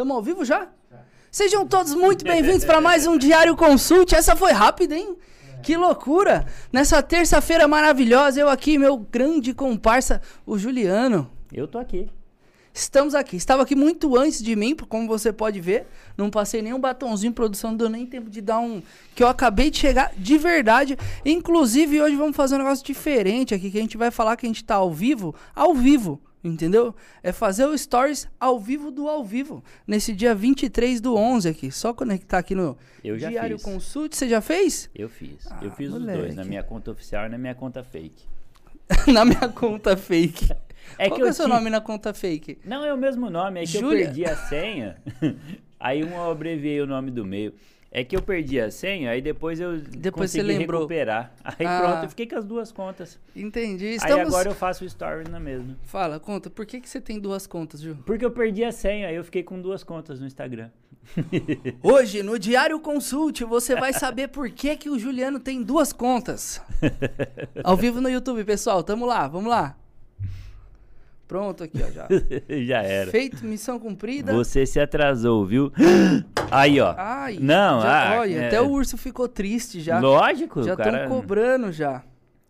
Tamo ao vivo já? Sejam todos muito bem-vindos para mais um Diário Consulte. Essa foi rápida, hein? Que loucura! Nessa terça-feira maravilhosa, eu aqui, meu grande comparsa, o Juliano. Eu tô aqui. Estamos aqui. Estava aqui muito antes de mim, como você pode ver. Não passei nenhum batonzinho, produção, não deu nem tempo de dar um. Que eu acabei de chegar de verdade. Inclusive, hoje vamos fazer um negócio diferente aqui, que a gente vai falar que a gente tá ao vivo, ao vivo. Entendeu? É fazer o stories ao vivo do ao vivo. Nesse dia 23 do 11 aqui. Só conectar aqui no Eu já Diário fiz. Consult. Você já fez? Eu fiz. Ah, eu fiz moleque. os dois, na minha conta oficial e na minha conta fake. na minha conta fake. É Qual que é o seu ti- nome na conta fake? Não, é o mesmo nome, é que Júlia? eu perdi a senha. aí um eu abreviei o nome do meio. É que eu perdi a senha, aí depois eu Depois consegui recuperar. Aí Ah. pronto, eu fiquei com as duas contas. Entendi. Aí Estamos... agora eu faço o story na mesma. Fala, conta. Por que, que você tem duas contas, Ju? Porque eu perdi a senha, aí eu fiquei com duas contas no Instagram. Hoje, no Diário Consult, você vai saber por que, que o Juliano tem duas contas. Ao vivo no YouTube, pessoal. Tamo lá, vamos lá. Pronto aqui, ó, já. Já era. Feito, missão cumprida. Você se atrasou, viu? Aí, ó. Ai, Não, já- ah, olha, é- até o urso ficou triste já. Lógico, já cara... estão cobrando já.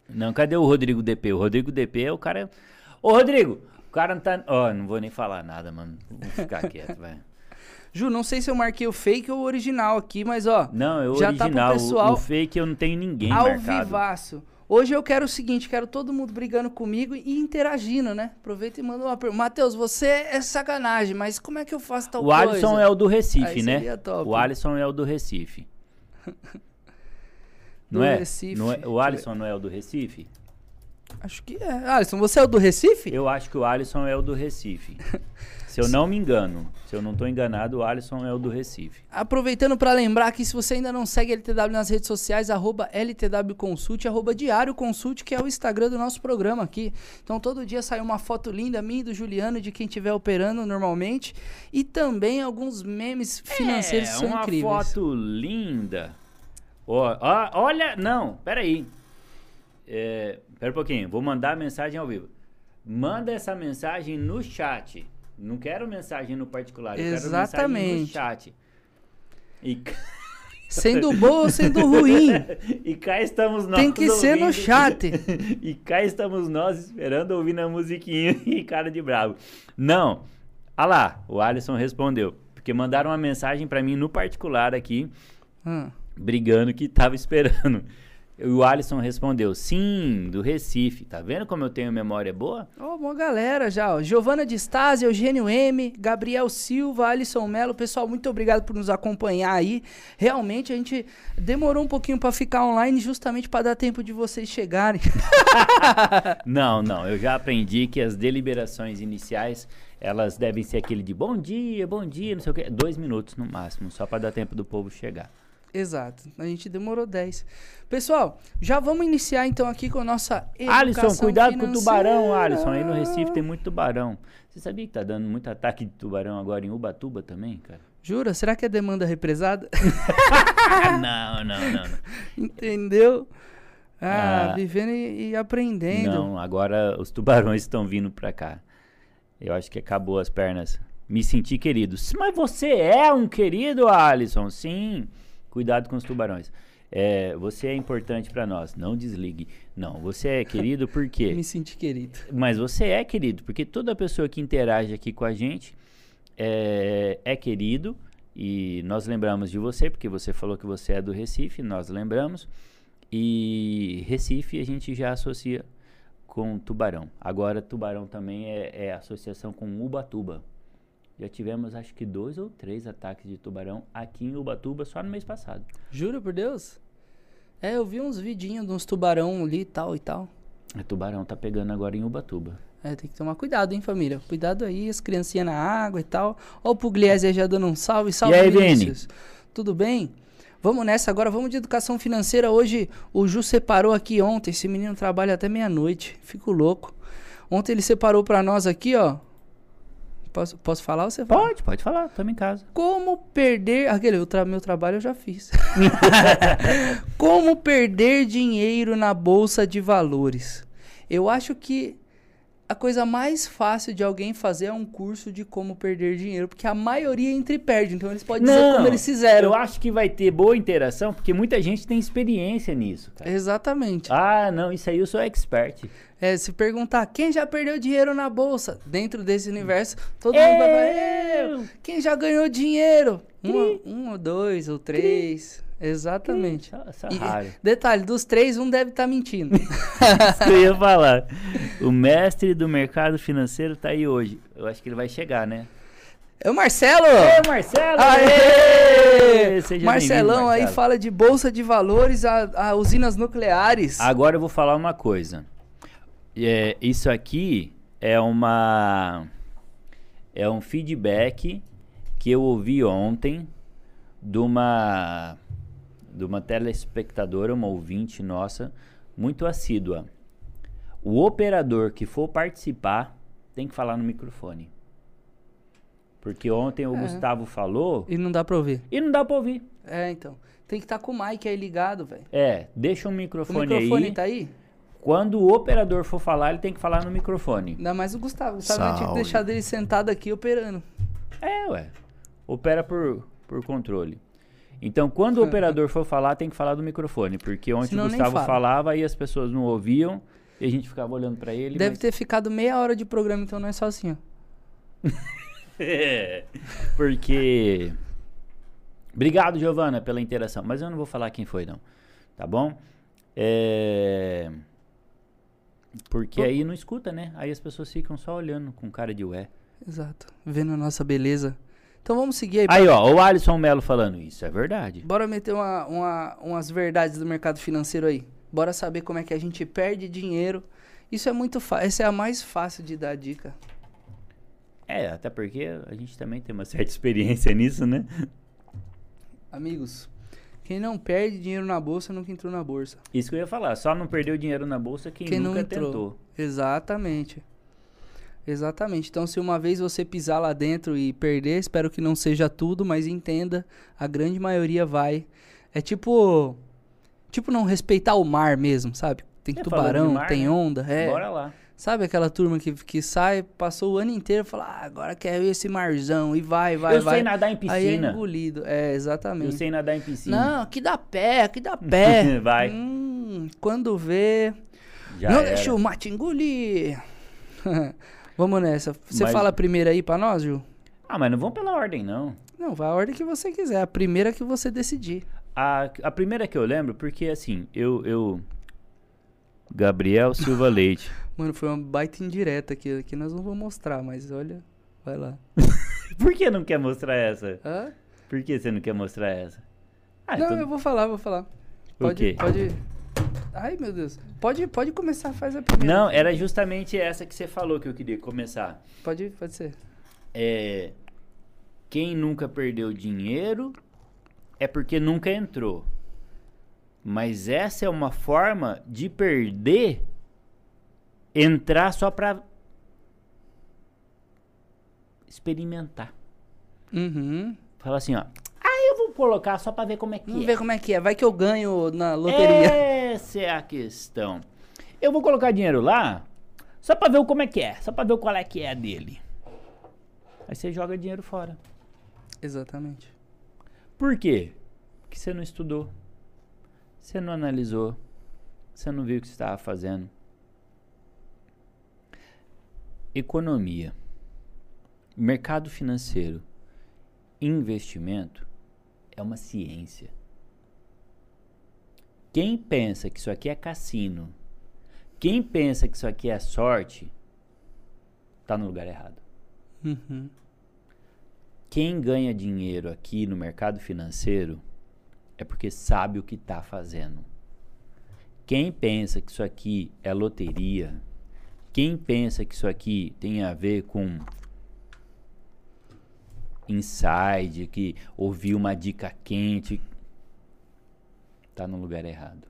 Não, cadê o Rodrigo DP? O Rodrigo DP é o cara. Ô, Rodrigo, o cara não tá. Ó, não vou nem falar nada, mano. Vou ficar quieto, vai. Ju, não sei se eu marquei o fake ou o original aqui, mas ó, Não, é o Já tá pro original. o- pessoal o, fake eu não tenho ninguém ao marcado. vivaço. Hoje eu quero o seguinte, quero todo mundo brigando comigo e interagindo, né? Aproveita e manda uma pergunta. Matheus, você é sacanagem, mas como é que eu faço tal O coisa? Alisson é o do Recife, Aí né? top. O Alisson é o do Recife. Do Não é? Recife. Não é- eu O Alisson não é o do Recife? Acho que é. Alisson, você é o do Recife? Eu acho que o Alisson é o do Recife. Se eu não me engano, se eu não tô enganado, o Alisson é o do Recife. Aproveitando para lembrar que se você ainda não segue LTW nas redes sociais, arroba LTW Consult, arroba Diário Consult, que é o Instagram do nosso programa aqui. Então todo dia sai uma foto linda minha e do Juliano, de quem estiver operando normalmente. E também alguns memes financeiros é, que são uma incríveis. foto linda. Ó, ó, olha, não, peraí. É, pera um pouquinho, vou mandar a mensagem ao vivo. Manda essa mensagem no chat. Não quero mensagem no particular, eu quero mensagem no Exatamente. chat. E, Sendo bom ou sendo ruim. e cá estamos nós. Tem que ser no ouvindo- chat. e cá estamos nós esperando ouvindo a musiquinha e cara de bravo. Não. Ah lá, o Alisson respondeu. Porque mandaram uma mensagem pra mim no particular aqui, Hum. brigando que tava esperando. E o Alisson respondeu: sim, do Recife. Tá vendo como eu tenho memória boa? Ó, uma galera já, ó. Giovana de Stasi, Eugênio M, Gabriel Silva, Alisson Melo. Pessoal, muito obrigado por nos acompanhar aí. Realmente a gente demorou um pouquinho pra ficar online justamente pra dar tempo de vocês chegarem. Não, não. Eu já aprendi que as deliberações iniciais elas devem ser aquele de bom dia, bom dia, não sei o quê. Dois minutos no máximo, só pra dar tempo do povo chegar. Exato. A gente demorou 10. Pessoal, já vamos iniciar então aqui com a nossa educação Alisson, cuidado com o tubarão, financeira. Alisson. Aí no Recife tem muito tubarão. Você sabia que tá dando muito ataque de tubarão agora em Ubatuba também, cara? Jura? Será que é demanda represada? não, não, não. não. Entendeu? Ah, Ah. vivendo e, e aprendendo. Não, agora os tubarões estão vindo pra cá. Eu acho que acabou as pernas. Me senti querido. Mas você é um querido, Alisson? Sim. Cuidado com os tubarões. É, você é importante pra nós. Não desligue. Não, você é querido por quê? Me senti querido. Mas você é querido, porque toda pessoa que interage aqui com a gente é, é querido e nós lembramos de você, porque você falou que você é do Recife, nós lembramos. E Recife a gente já associa com Tubarão. Agora, Tubarão também é, é associação com Ubatuba. Já tivemos acho que dois ou três ataques de tubarão aqui em Ubatuba só no mês passado. Jura por Deus? É, eu vi uns vidinhos de uns tubarão ali e tal e tal. O tubarão tá pegando agora em Ubatuba. É, tem que tomar cuidado, hein, família? Cuidado aí, as criancinhas na água e tal. Ó o Pugliese já dando um salve. Salve, E aí, Vini? Tudo bem? Vamos nessa agora, vamos de educação financeira. Hoje o Ju separou aqui ontem. Esse menino trabalha até meia-noite. Fico louco. Ontem ele separou pra nós aqui, ó. Posso, posso falar ou você fala? Pode, pode falar, estamos em casa. Como perder. Aquele, o tra- meu trabalho eu já fiz. Como perder dinheiro na bolsa de valores? Eu acho que a coisa mais fácil de alguém fazer é um curso de como perder dinheiro, porque a maioria entra e perde, então eles podem dizer como eles fizeram. Eu acho que vai ter boa interação, porque muita gente tem experiência nisso, cara. Exatamente. Ah, não, isso aí eu sou expert. É, se perguntar quem já perdeu dinheiro na bolsa, dentro desse universo, todo mundo vai falar, eu! Quem já ganhou dinheiro? Um, um ou dois ou três. Exatamente. Só, só E, raro. detalhe, dos três, um deve estar mentindo. Isso que eu ia falar. O mestre do mercado financeiro tá aí hoje. Eu acho que ele vai chegar, né? É o Marcelo! Ê, Marcelo! Aê! Seja Marcelão bem-vindo, aí Marcelo. fala de bolsa de valores a, a usinas nucleares. Agora eu vou falar uma coisa. É, isso aqui é uma é um feedback que eu ouvi ontem de uma de uma telespectadora, uma ouvinte nossa, muito assídua. O operador que for participar tem que falar no microfone. Porque ontem o É. Gustavo falou E não dá pra ouvir. e não dá pra ouvir. É, então. Tem que estar com o mic aí ligado, velho. É, deixa um O microfone, microfone aí. tá aí? Quando o operador for falar, ele tem que falar no microfone. Ainda mais o Gustavo. O Gustavo tinha que deixar dele sentado aqui operando. É, ué. Opera por, por controle. Então, quando o operador for falar, tem que falar do microfone. Porque ontem Senão o Gustavo fala. falava e as pessoas não ouviam. E a gente ficava olhando pra ele. Deve mas- ter ficado meia hora de programa, então não é só assim, ó. É, porque. Obrigado, Giovana, pela interação. Mas eu não vou falar quem foi, não. Tá bom? É. Porque aí não escuta, né? Aí as pessoas ficam só olhando com cara de ué. Exato. Vendo a nossa beleza. Então vamos seguir aí. Aí, ó, o Alisson Melo falando isso. É verdade. Bora meter uma, uma- umas verdades do mercado financeiro aí. Bora saber como é que a gente perde dinheiro. Isso é muito fácil. Essa é a mais fácil de dar dica. É, até porque a gente também tem uma certa experiência nisso, né? Amigos, quem não perde dinheiro na bolsa nunca entrou na bolsa. Isso que eu ia falar. Só não perdeu dinheiro na bolsa quem, Quem nunca entrou. tentou. Exatamente. Exatamente. Então, se uma vez você pisar lá dentro e perder, espero que não seja tudo, mas entenda, a grande maioria vai. É tipo. Tipo não respeitar o mar mesmo, sabe? Tem É, tubarão, mar, tem né? onda. É. Bora lá. Sabe aquela turma que, que sai, passou o ano inteiro e fala, ah, agora quero esse marzão, e vai, vai, eu vai. sei nadar em Aí é piscina. engolido. É, exatamente. eu sei nadar em piscina. Não, aqui dá pé, aqui dá pé. Vai. Hum, quando vê. Já não era. deixa o mate engolir. Vamos nessa. Você Mas- fala primeiro aí pra nós, Ju? Ah, mas não vamos pela ordem, não. Não, vai a ordem que você quiser. A primeira que você decidir. A, a primeira que eu lembro, porque assim, eu. eu... Gabriel Silva Leite. Mano, foi uma baita indireta aqui. Aqui nós não vamos mostrar, mas olha. Vai lá. Por que não quer mostrar essa? Hã? Por que você não quer mostrar essa? Ah, não, então- eu vou falar, vou falar. Pode, quê? pode. Ai, meu Deus. Pode, pode começar, faz a primeira. Não, era justamente essa que você falou que eu queria começar. Pode, pode ser. É. Quem nunca perdeu dinheiro é porque nunca entrou. Mas essa é uma forma de perder entrar só pra experimentar. Uhum. Fala assim, ó. Colocar só pra ver como é que Vamos é. ver como é que é. Vai que eu ganho na loteria. Essa é a questão. Eu vou colocar dinheiro lá só pra ver como é que é, só pra ver qual é que é dele. Aí você joga dinheiro fora. Exatamente. Por quê? Porque você não estudou. Você não analisou. Você não viu o que você estava fazendo. Economia. Mercado financeiro. Investimento é uma ciência. Quem pensa que isso aqui é cassino, quem pensa que isso aqui é sorte, tá no lugar errado. Uhum. Quem ganha dinheiro aqui no mercado financeiro é porque sabe o que está fazendo. Quem pensa que isso aqui é loteria, quem pensa que isso aqui tem a ver com inside, que ouviu uma dica quente, tá no lugar errado.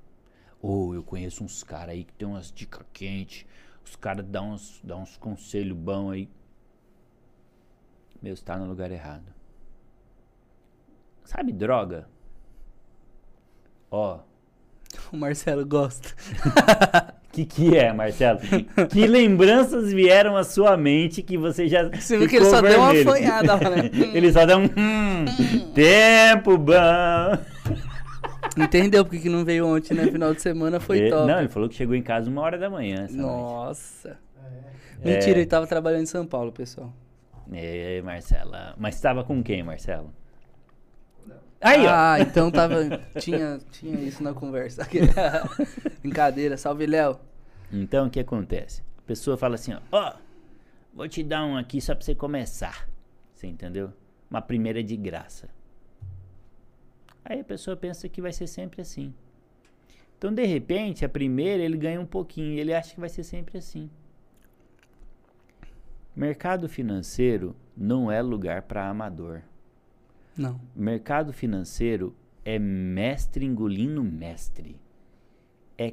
Ou eu conheço uns caras aí que tem umas dicas quentes, os caras dão uns, dão uns conselhos bons aí. Meu, está no lugar errado. Sabe droga? Ó, O Marcelo gosta. que que é, Marcelo? que lembranças vieram à sua mente que você já Você viu que ele só deu uma afanhada lá, né? ele só deu um hum, tempo bom. Entendeu porque que não veio ontem, né? Final de semana foi Ele- top. Não, ele falou que chegou em casa uma hora da manhã. Nossa. É. Mentira, ele tava trabalhando em São Paulo, pessoal. É, Marcela. Mas estava com quem, Marcelo? Aí, ó. ah, então tava. tinha, tinha isso na conversa. Brincadeira, salve Léo. Então, o que acontece? A pessoa fala assim, ó, ó, vou te dar um aqui só pra você começar. Você entendeu? Uma primeira de graça. Aí a pessoa pensa que vai ser sempre assim. Então, de repente, a primeira ele ganha um pouquinho, ele acha que vai ser sempre assim. Mercado financeiro não é lugar para amador. Não. Mercado financeiro é mestre engolindo mestre. É,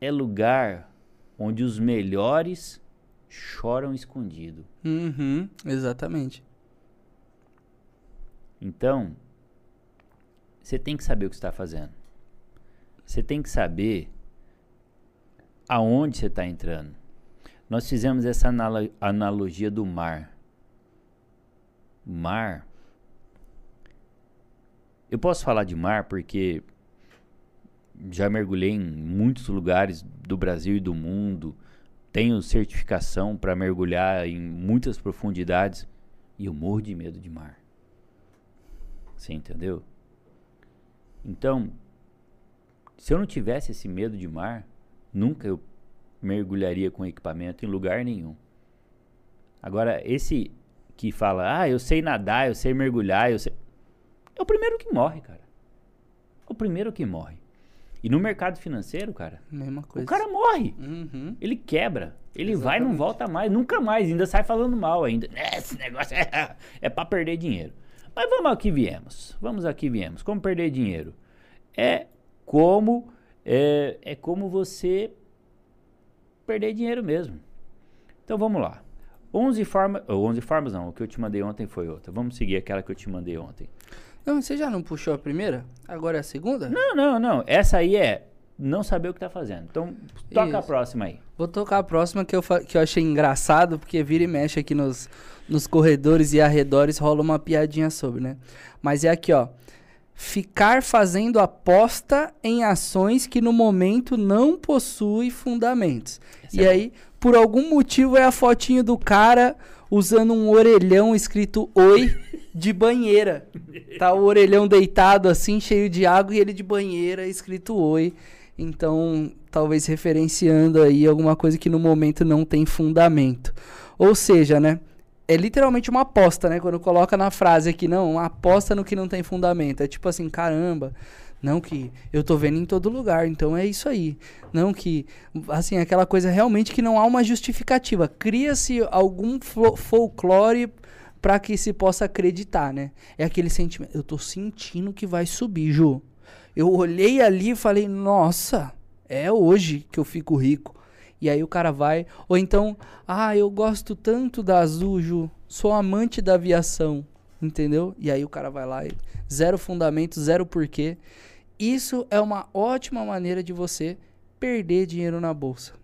é lugar onde os melhores choram escondido. Uhum, exatamente. Então, você tem que saber o que está fazendo. Você tem que saber aonde você está entrando. Nós fizemos essa analogia do mar. O mar. Eu posso falar de mar porque já mergulhei em muitos lugares do Brasil e do mundo. Tenho certificação para mergulhar em muitas profundidades e eu morro de medo de mar. Você entendeu? Então, se eu não tivesse esse medo de mar, nunca eu mergulharia com equipamento em lugar nenhum. Agora, esse que fala, ah, eu sei nadar, eu sei mergulhar, eu sei. É o primeiro que morre, cara. É o primeiro que morre. E no mercado financeiro, cara, Mesma coisa. o cara morre. Uhum. Ele quebra. Ele vai e não Exatamente. volta mais, nunca mais. Ainda sai falando mal ainda. Esse negócio é, é para perder dinheiro. Mas vamos ao que viemos. Vamos ao que viemos. Como perder dinheiro? É como é, é como você perder dinheiro mesmo. Então vamos lá. 11 formas, ou 11 formas não, o que eu te mandei ontem foi outra. Vamos seguir aquela que eu te mandei ontem. Não, você já não puxou a primeira? Agora é a segunda? Não, não, não. Essa aí é não saber o que tá fazendo. Então toca a Isso. próxima aí. Vou tocar a próxima que eu, que eu achei engraçado, porque vira e mexe aqui nos, nos corredores e arredores rola uma piadinha sobre, né? Mas é aqui, ó. Ficar fazendo aposta em ações que no momento não possui fundamentos. Essa e é aí, por algum motivo, é a fotinho do cara usando um orelhão escrito Oi de banheira. Tá o orelhão deitado assim, cheio de água, e ele de banheira escrito Oi. Então, talvez referenciando aí alguma coisa que no momento não tem fundamento. Ou seja, né? É literalmente uma aposta, né? Quando coloca na frase aqui, não, aposta no que não tem fundamento. É tipo assim, caramba, não que eu tô vendo em todo lugar, então é isso aí. Não que, assim, aquela coisa realmente que não há uma justificativa. Cria-se algum folclore para que se possa acreditar, né? É aquele sentimento, eu tô sentindo que vai subir, Ju. Eu olhei ali e falei, nossa, é hoje que eu fico rico. E aí o cara vai, ou então, ah, eu gosto tanto da Azul, Ju, sou amante da aviação, entendeu? E aí o cara vai lá e zero fundamento, zero porquê. Isso é uma ótima maneira de você perder dinheiro na bolsa,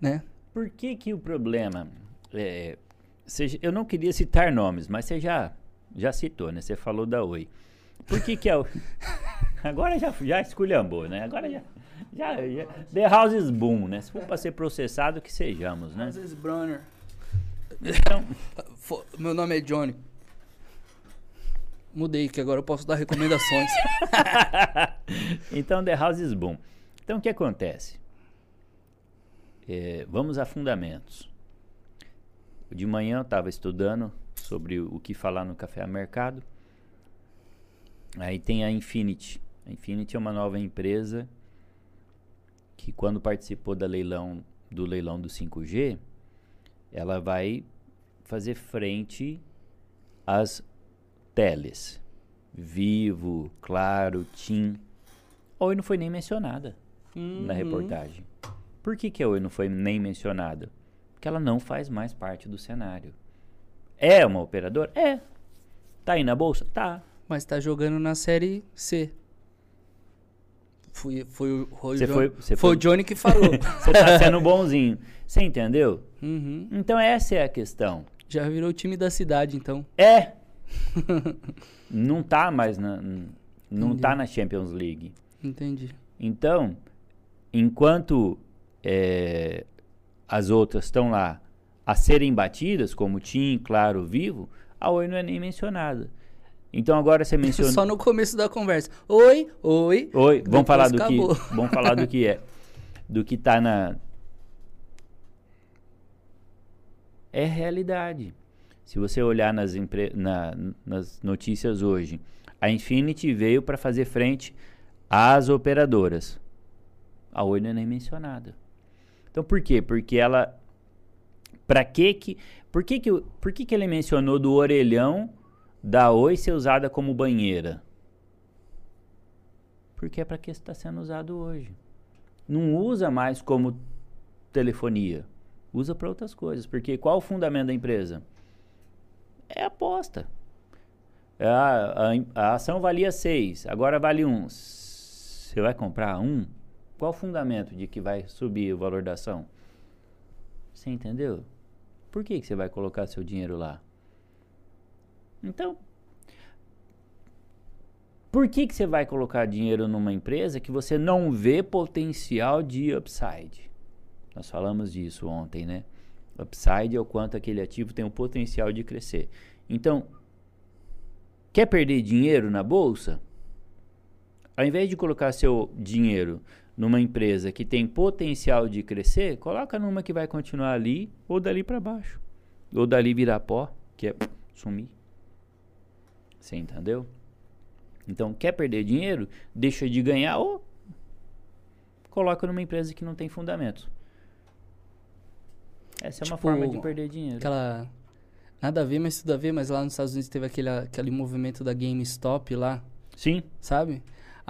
né? Por que que o problema é, você- eu não queria citar nomes, mas você já já citou, né? Você falou da Oi. Por que que é o Agora já já esculhambou, né? Agora já já, já The House is boom, né? Se for para ser processado que sejamos, né? Francis Brunner. Então, Meu nome é Johnny. Mudei, que agora eu posso dar recomendações. então The House is boom. Então o que acontece? É, vamos a fundamentos. De manhã eu estava estudando sobre o que falar no Café Mercado. Aí tem a Infinity. A Infinity é uma nova empresa que quando participou da leilão do leilão do 5G, ela vai fazer frente às teles. Vivo, Claro, TIM. A Oi não foi nem mencionada na Uhum. reportagem. Por que, que a Oi não foi nem mencionada? Porque ela não faz mais parte do cenário. É uma operadora? É. Tá aí na bolsa? Tá. Mas tá jogando na série C. Fui, foi, o- foi, o foi- foi foi- o Johnny que falou. Você tá sendo bonzinho. Você entendeu? Uhum. Então essa é a questão. Já virou o time da cidade, então. É. não tá mais na. Não Entendi. tá na Champions League. Entendi. Então, enquanto é, as outras estão lá a serem batidas, como Tim, Claro, Vivo, a Oi não é nem mencionada. Então agora você mencionou. Só no começo da conversa. Oi, oi. Oi, vamos falar do acabou. que. Vamos falar do que é. Do que tá na. É realidade. Se você olhar nas, empre... na- nas notícias hoje, a Infinity veio para fazer frente às operadoras. A Oi não é nem mencionada. Então por quê? Porque ela. Pra que que. Por que que, por que que ele mencionou do orelhão da Oi ser usada como banheira? Porque é para que está sendo usado hoje. Não usa mais como telefonia. Usa para outras coisas. Porque qual o fundamento da empresa? É aposta. A, a, a ação valia 6, agora vale 1. Um. Você vai comprar um? Qual o fundamento de que vai subir o valor da ação? Você entendeu? Por que, que você vai colocar seu dinheiro lá? Então, por que, que você vai colocar dinheiro numa empresa que você não vê potencial de upside? Nós falamos disso ontem, né? Upside é o quanto aquele ativo tem o potencial de crescer. Então, quer perder dinheiro na bolsa? Ao invés de colocar seu dinheiro numa empresa que tem potencial de crescer, coloca numa que vai continuar ali ou dali para baixo. Ou dali virar pó, que é sumir. Você entendeu? Então, quer perder dinheiro? Deixa de ganhar ou coloca numa empresa que não tem fundamento. Essa é uma Tipo, forma de perder dinheiro. Aquela. Nada a ver, mas tudo a ver, mas lá nos Estados Unidos teve aquele, aquele movimento da GameStop lá, Sim, sabe?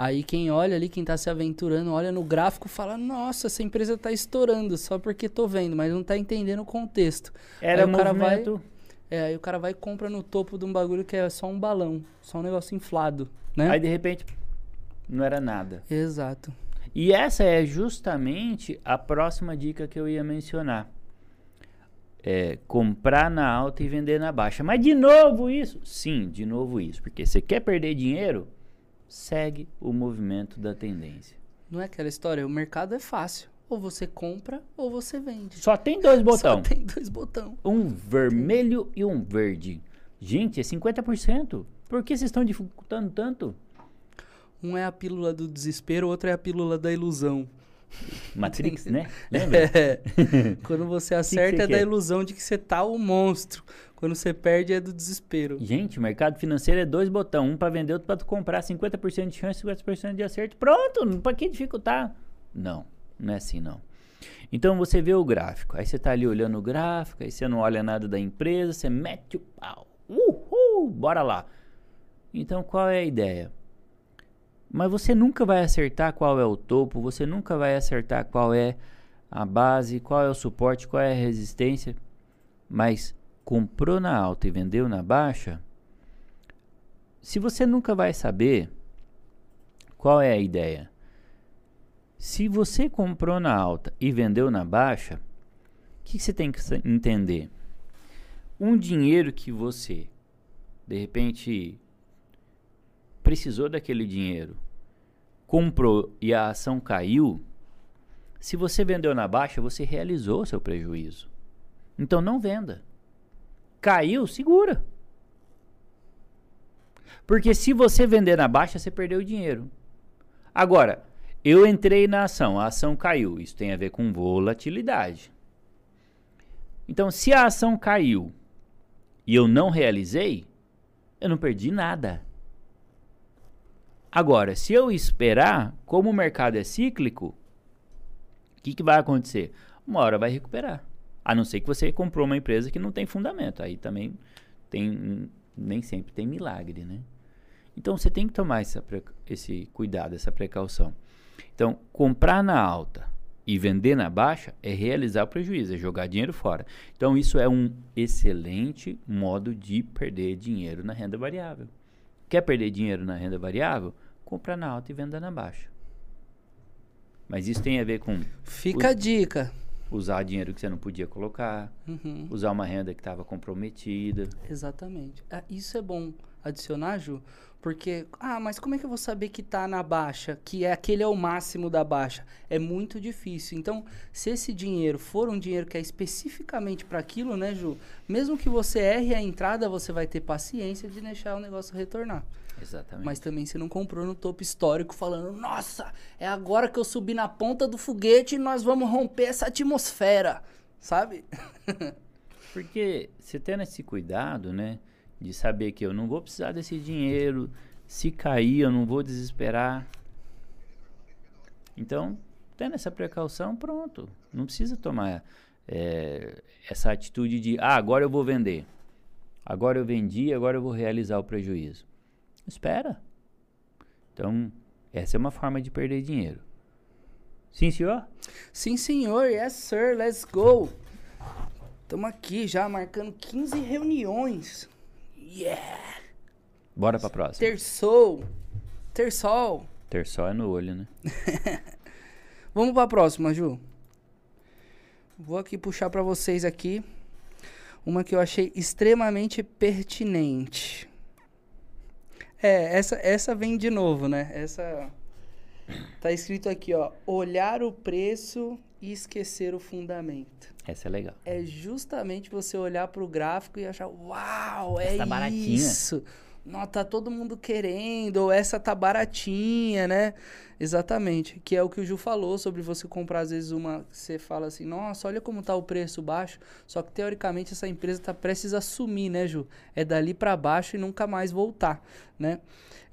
Aí quem olha ali, quem tá se aventurando, olha no gráfico e fala, nossa, essa empresa tá estourando, só porque tô vendo, mas não tá entendendo o contexto. era Aí o cara vai-. É, aí o cara vai e compra no topo de um bagulho que é só um balão, só um negócio inflado, né? Aí de repente não era nada. Exato. E essa é justamente a próxima dica que eu ia mencionar. É comprar na alta e vender na baixa. Mas de novo isso? Sim, de novo isso. Porque você quer perder dinheiro? Segue o movimento da tendência. Não é aquela história, o mercado é fácil. Ou você compra ou você vende. Só tem dois Só botões. tem dois botões. Um vermelho e um verde. Gente, é 50%. Por que vocês estão dificultando tanto? Um é a pílula do desespero, o outro é a pílula da ilusão. Matrix, né? Lembra? É. Quando você acerta você é da quer? ilusão de que você tá o monstro. Quando você perde é do desespero. Gente, o mercado financeiro é dois botões, um para vender, outro para tu comprar, 50% de chance, 50% de acerto. Pronto, para que dificultar? Não, não é assim não. Então você vê o gráfico, aí você tá ali olhando o gráfico, aí você não olha nada da empresa, você mete o pau. Uhul, bora lá. Então qual é a ideia? Mas você nunca vai acertar qual é o topo, você nunca vai acertar qual é a base, qual é o suporte, qual é a resistência. Mas comprou na alta e vendeu na baixa, se você nunca vai saber qual é a ideia. Se você comprou na alta e vendeu na baixa, o que você tem que entender? Um dinheiro que você, de repente, precisou daquele dinheiro, comprou e a ação caiu, se você vendeu na baixa, você realizou seu prejuízo. Então não venda. Caiu, segura. Porque se você vender na baixa, você perdeu o dinheiro. Agora, eu entrei na ação, a ação caiu. Isso tem a ver com volatilidade. Então, se a ação caiu e eu não realizei, eu não perdi nada. Agora, se eu esperar, como o mercado é cíclico, o que, que vai acontecer? Uma hora vai recuperar. A não ser que você comprou uma empresa que não tem fundamento. Aí também tem. Nem sempre tem milagre, né? Então você tem que tomar essa, esse cuidado, essa precaução. Então, comprar na alta e vender na baixa é realizar prejuízo, é jogar dinheiro fora. Então, isso é um excelente modo de perder dinheiro na renda variável. Quer perder dinheiro na renda variável? Compra na alta e venda na baixa. Mas isso tem a ver com Fica O- a dica. usar dinheiro que você não podia colocar, Uhum. usar uma renda que estava comprometida. Exatamente. Ah, isso é bom adicionar, Ju, porque, ah, mas como é que eu vou saber que tá na baixa, que é aquele é o máximo da baixa? É muito difícil. Então, se esse dinheiro for um dinheiro que é especificamente para aquilo, né, Ju? Mesmo que você erre a entrada, você vai ter paciência de deixar o negócio retornar. Exatamente. Mas também você não comprou no topo histórico falando, nossa, é agora que eu subi na ponta do foguete e nós vamos romper essa atmosfera, sabe? Porque você tendo esse cuidado, né? De saber que eu não vou precisar desse dinheiro. Se cair, eu não vou desesperar. Então, tendo essa precaução, pronto. Não precisa tomar eh, essa atitude de, ah, agora eu vou vender. Agora eu vendi, agora eu vou realizar o prejuízo. Espera. Então, essa é uma forma de perder dinheiro. Sim, senhor? Sim, senhor. Yes, sir. Let's go. Estamos aqui já marcando 15 reuniões. Yeah. Bora pra próxima. Terçou. Terçol. Ter só é no olho, né? Vamos pra próxima, Ju. Vou aqui puxar pra vocês aqui uma que eu achei extremamente pertinente. É, essa, essa vem de novo, né? Essa tá escrito aqui, ó, olhar o preço e esquecer o fundamento. Essa é legal. É justamente você olhar pro gráfico e achar, uau, é Essa tá baratinha." isso. Não, tá todo mundo querendo, ou essa tá baratinha, né? Exatamente. Que é o que o Ju falou sobre você comprar, às vezes, uma. Você fala assim, nossa, olha como tá o preço baixo. Só que teoricamente essa empresa tá prestes sumir, né, Ju? É dali para baixo e nunca mais voltar, né?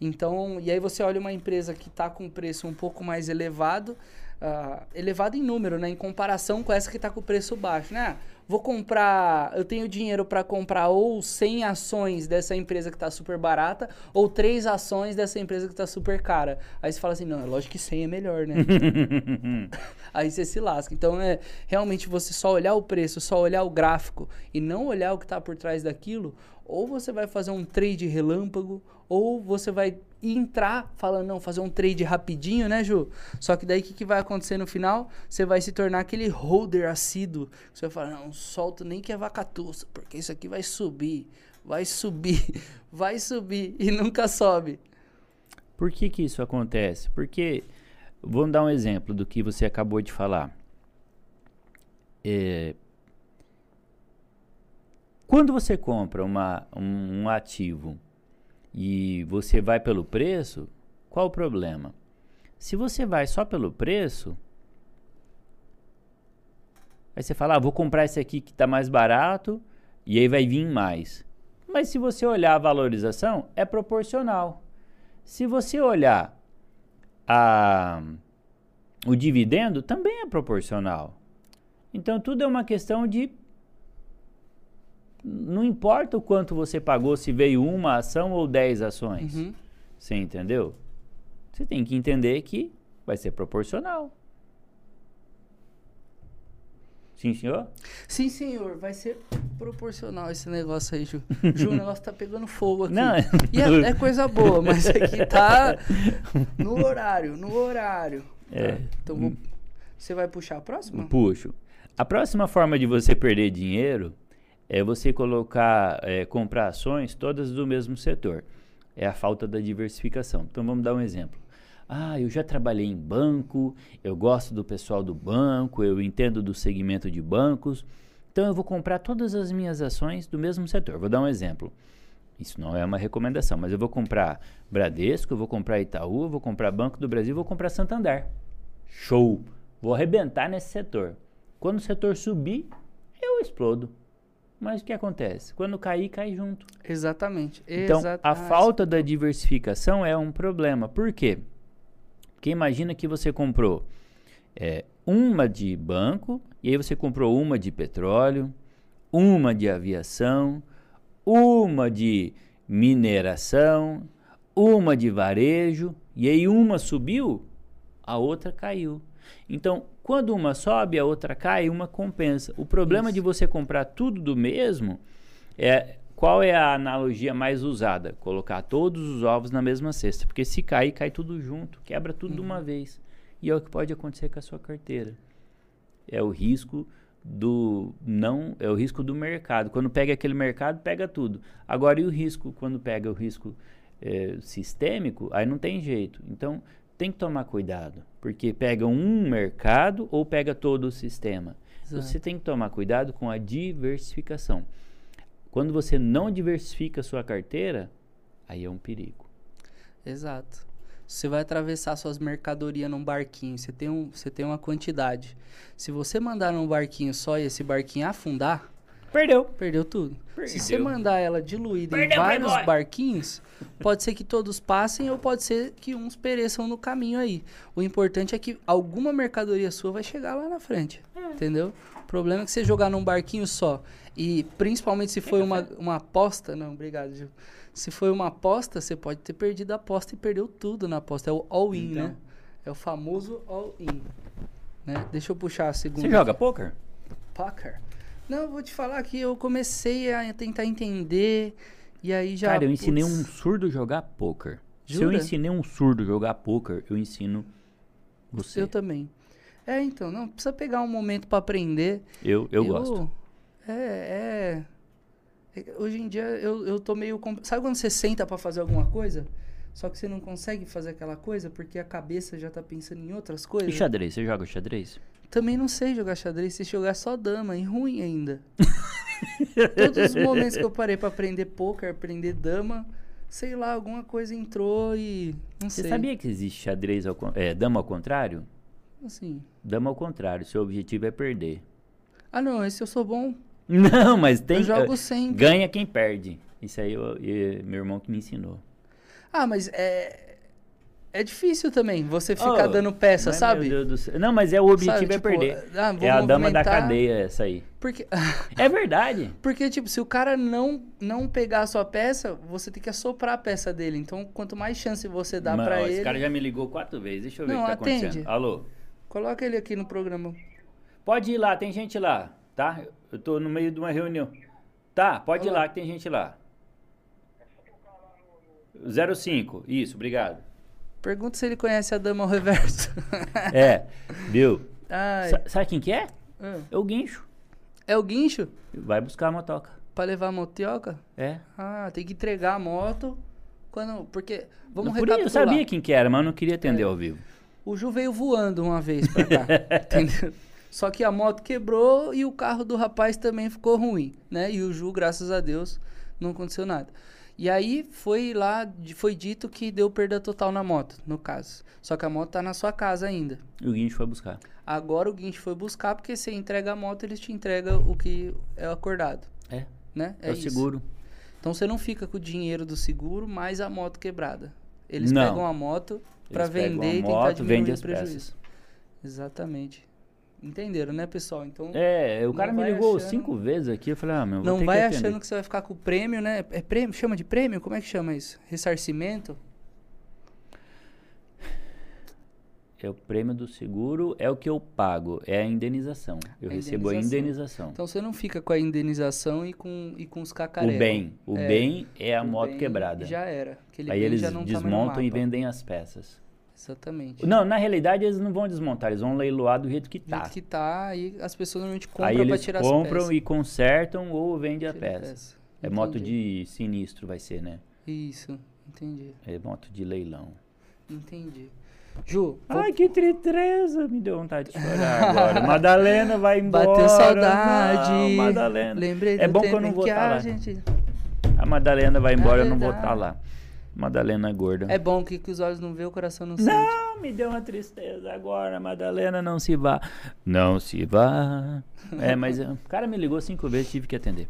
Então, e aí você olha uma empresa que tá com preço um pouco mais elevado, ah, elevado em número, né? Em comparação com essa que tá com preço baixo, né? Vou comprar, eu tenho dinheiro para comprar ou 100 ações dessa empresa que tá super barata, ou 3 ações dessa empresa que tá super cara. Aí você fala assim, não, é lógico que 100 é melhor, né? Aí você se lasca. Então é realmente você só olhar o preço, só olhar o gráfico e não olhar o que está por trás daquilo, ou você vai fazer um trade relâmpago, ou você vai entrar falando, não, fazer um trade rapidinho, né, Ju? Só que daí o que, que vai acontecer no final? Você vai se tornar aquele holder assíduo. Você vai falar, não, solto nem que é vacatuça, porque isso aqui vai subir, vai subir, vai subir e nunca sobe. Por que, que isso acontece? Porque, vamos dar um exemplo do que você acabou de falar. É, quando você compra uma, um, um ativo e você vai pelo preço, qual o problema? Se você vai só pelo preço, aí você fala, ah, vou comprar esse aqui que está mais barato e aí vai vir mais. Mas se você olhar a valorização, é proporcional. Se você olhar a, o dividendo, também é proporcional. Então tudo é uma questão de. Não importa o quanto você pagou, se veio uma ação ou dez ações. Uhum. Você entendeu? Você tem que entender que vai ser proporcional. Sim, senhor? Sim, senhor, vai ser proporcional esse negócio aí, Ju. Ju, o negócio tá pegando fogo aqui. Não, E é, é coisa boa, mas aqui tá no horário, no horário. É. Tá, Então vou- você vai puxar a próxima? Puxo. A próxima forma de você perder dinheiro é você colocar, é, comprar ações todas do mesmo setor. É a falta da diversificação. Então vamos dar um exemplo. Ah, eu já trabalhei em banco, eu gosto do pessoal do banco, eu entendo do segmento de bancos, então eu vou comprar todas as minhas ações do mesmo setor. Vou dar um exemplo. Isso não é uma recomendação, mas eu vou comprar Bradesco, eu vou comprar Itaú, eu vou comprar Banco do Brasil, eu vou comprar Santander. Show! Vou arrebentar nesse setor. Quando o setor subir, eu explodo. Mas o que acontece? Quando cair, cai junto. Exatamente. Então, exata- a falta da diversificação é um problema. Por quê? Porque imagina que você comprou é, uma de banco, e aí você comprou uma de petróleo, uma de aviação, uma de mineração, uma de varejo, e aí uma subiu, a outra caiu. Então, quando uma sobe, a outra cai, uma compensa. O problema Isso. de você comprar tudo do mesmo é qual é a analogia mais usada? Colocar todos os ovos na mesma cesta, porque se cair, cai tudo junto, quebra tudo de uma vez. E é o que pode acontecer com a sua carteira. É o risco do não é o risco do mercado. Quando pega aquele mercado, pega tudo. Agora e o risco quando pega o risco é, sistêmico, aí não tem jeito. Então tem que tomar cuidado, porque pega um mercado ou pega todo o sistema. Então, você tem que tomar cuidado com a diversificação. Quando você não diversifica a sua carteira, aí é um perigo. Exato. Você vai atravessar suas mercadorias num barquinho, você tem, um, você tem uma quantidade. Se você mandar num barquinho só e esse barquinho afundar, perdeu. Perdeu tudo. Perdeu. Se você mandar ela diluída Perdeu, em vários playboy. barquinhos, pode ser que todos passem ou pode ser que uns pereçam no caminho aí. O importante é que alguma mercadoria sua vai chegar lá na frente. Entendeu? O problema é que você jogar num barquinho só e principalmente se foi uma, uma aposta, não, obrigado, Gil. Se foi uma aposta, você pode ter perdido a aposta e perdeu tudo na aposta. É o all-in, Então. né? É o famoso all-in. Né? Deixa eu puxar a segunda. Você joga poker? Poker. Não, eu vou te falar que eu comecei a tentar entender e aí já. Cara, eu ensinei putz, um surdo jogar poker. Se eu Jura? ensinei um surdo jogar poker, eu ensino você. Eu também. É, então, não precisa pegar um momento pra aprender. Eu, eu gosto. É, é, é. Hoje em dia eu, eu tô meio. Sabe quando você senta pra fazer alguma coisa? Só que você não consegue fazer aquela coisa porque a cabeça já tá pensando em outras E coisas. xadrez? Você joga xadrez? Também não sei jogar xadrez, sei jogar só dama, e ruim ainda. Todos os momentos que eu parei pra aprender poker, aprender dama, sei lá, alguma coisa entrou e. Não Você sei. sabia que existe xadrez ao, é, dama ao contrário? Assim. Dama ao contrário, seu objetivo é perder. Ah, não, esse eu sou bom. Não, mas tem. eu jogo eh, sempre. Ganha quem perde. Isso aí eu, e meu irmão que me ensinou. Ah, mas é. É difícil também você ficar Oh, dando peça, sabe? Não, mas é o objetivo Sabe, é tipo, perder. ah, É a dama da cadeia essa aí. Porque, É verdade. porque, tipo, se o cara não, não pegar a sua peça, você tem que assoprar a peça dele. Então, quanto mais chance você dá ó, ele. Esse cara já me ligou quatro vezes. Deixa eu ver Não, o que tá atende. acontecendo. Alô? Coloca ele aqui no programa. Pode ir lá, tem gente lá, tá? Eu tô no meio de uma reunião. Tá, pode ir Olá. lá que tem gente lá. 05, isso, obrigado. Pergunta se ele conhece a dama ao reverso. É, viu? Ai. Sa- sabe quem que é? Ah. É o guincho. É o guincho? Vai buscar a motoca. Pra levar a motioca? É. Ah, tem que entregar a moto. Quando, porque, vamos Por isso, eu recapitular. sabia quem que era, mas eu não queria atender É. ao vivo. O Ju veio voando uma vez pra cá, entendeu? Só que a moto quebrou e o carro do rapaz também ficou ruim, né? E o Ju, graças a Deus, não aconteceu nada. E aí foi lá, foi dito que deu perda total na moto, no caso. Só que a moto tá na sua casa ainda. E o guincho foi buscar. Agora o guincho foi buscar, porque você entrega a moto, eles te entregam o que é acordado, É, né? é, o isso. seguro. Então você não fica com o dinheiro do seguro mais a moto quebrada. Eles Não. pegam a moto pegam vender a e tentar moto, diminuir o prejuízo. peças. Exatamente. Entenderam, né, pessoal? Então É, o cara me ligou achando- cinco vezes aqui, eu falei, ah, meu, não vai que achando que você vai ficar com o prêmio, né? É prêmio, chama de prêmio? Como é que chama isso? Ressarcimento? É o prêmio do seguro, é o que eu pago, é a indenização. Eu A recebo a indenização. Então você não fica com a indenização e com, e com os cacarecos. o bem, o É, bem é a moto quebrada. Já era. Aquele Aí eles tá desmontam e vendem as peças. Exatamente. Não, na realidade eles não vão desmontar, eles vão leiloar do jeito que Do tá. jeito que tá, aí as pessoas normalmente compram Aí pra eles tirar as compram e consertam ou vendem a peça. peça. É moto Entendi. de sinistro vai ser, né? Isso, entendi. É moto de leilão. Entendi. Ju, vou- Ai, que tristeza! Me deu vontade de chorar agora. Madalena vai embora. bateu saudade. Não, Madalena. Lembrei É do bom que eu não vou que tá lá. gente... A Madalena vai embora, eu não vou verdade. estar lá. Madalena gorda. É bom que, que os olhos não vê, o coração não, sente. Não, me deu uma tristeza agora, Madalena, não se vá. Não se vá. É, mas eh, o cara me ligou cinco vezes, tive que atender.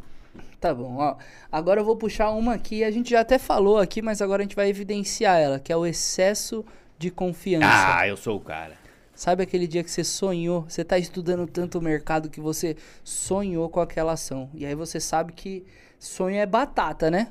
Tá bom, ó. Agora eu vou puxar uma aqui, a gente já até falou aqui, mas agora a gente vai evidenciar ela, que é o excesso de confiança. Ah, eu sou o cara. Sabe aquele dia que você sonhou, você tá estudando tanto o mercado que você sonhou com aquela ação. E aí você sabe que sonho é batata, né?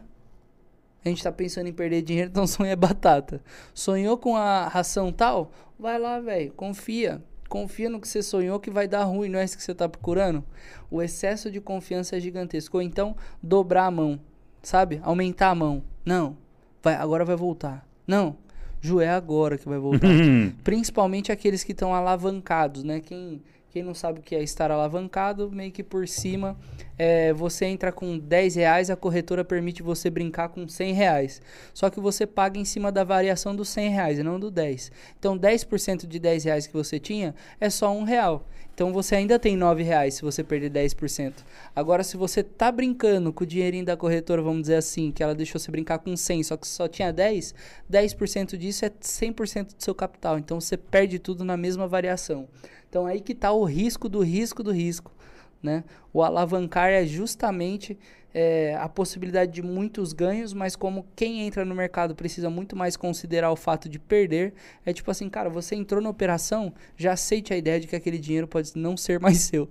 A gente tá pensando em perder dinheiro, então sonho é batata. Sonhou com a ração tal? Vai lá, velho, confia. Confia no que você sonhou que vai dar ruim, não é isso que você tá procurando? O excesso de confiança é gigantesco. Ou então, dobrar a mão, sabe? Aumentar a mão. Não, vai, agora vai voltar. Não, Ju, é agora que vai voltar. Principalmente aqueles que estão alavancados, né? Quem, quem não sabe o que é estar alavancado, meio que por cima, é, você entra com 10 reais, a corretora permite você brincar com 100 reais. Só que você paga em cima da variação dos 100 reais e não do 10. Então 10% de 10 reais que você tinha é só um real. Então você ainda tem 9 reais se você perder 10%. Agora, se você tá brincando com o dinheirinho da corretora, vamos dizer assim, que ela deixou você brincar com 100, só que só tinha 10, 10% disso é 100% do seu capital. Então você perde tudo na mesma variação. Então aí que tá o risco do risco do risco. Né? O alavancar é justamente é, a possibilidade de muitos ganhos, mas como quem entra no mercado precisa muito mais considerar o fato de perder, é tipo assim, cara, você entrou na operação, já aceite a ideia de que aquele dinheiro pode não ser mais seu.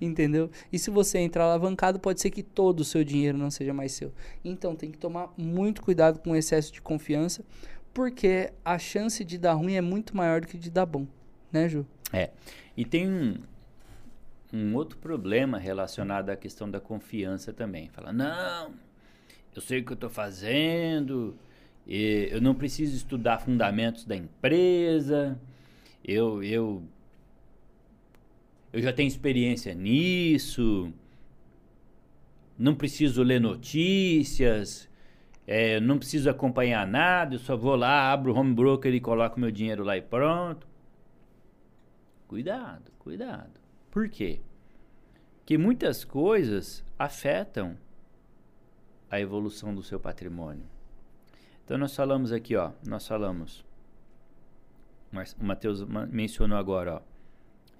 Entendeu? E se você entrar alavancado, pode ser que todo o seu dinheiro não seja mais seu. Então tem que tomar muito cuidado com o excesso de confiança, porque a chance de dar ruim é muito maior do que de dar bom, né, Ju? É. E tem um, um outro problema relacionado à questão da confiança também. Fala, não, eu sei o que eu estou fazendo, eu não preciso estudar fundamentos da empresa, eu, eu, eu já tenho experiência nisso, não preciso ler notícias, é, não preciso acompanhar nada, eu só vou lá, abro o home broker e coloco meu dinheiro lá e pronto. Cuidado, cuidado. Por quê? Que muitas coisas afetam a evolução do seu patrimônio. Então nós falamos aqui, ó, nós falamos, o Matheus mencionou agora, ó,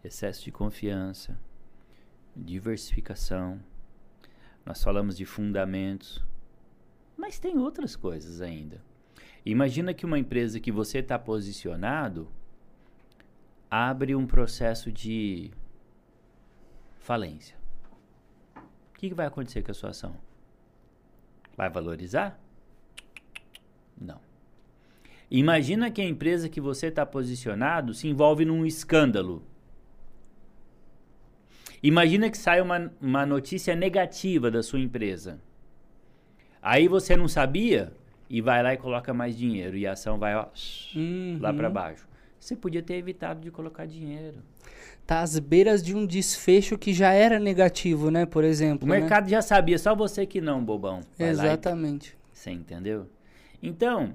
excesso de confiança, diversificação, nós falamos de fundamentos, mas tem outras coisas ainda. Imagina que uma empresa que você está posicionado abre um processo de falência. O que, que vai acontecer com a sua ação? Vai valorizar? Não. Imagina que a empresa que você está posicionado se envolve num escândalo. Imagina que sai uma, uma notícia negativa da sua empresa. Aí você não sabia e vai lá e coloca mais dinheiro e a ação vai ó, uhum. lá para baixo. Você podia ter evitado de colocar dinheiro. Tá às beiras de um desfecho que já era negativo, né? Por exemplo. O né? mercado já sabia, só você que não, bobão. Vai Exatamente. E... Você entendeu? Então,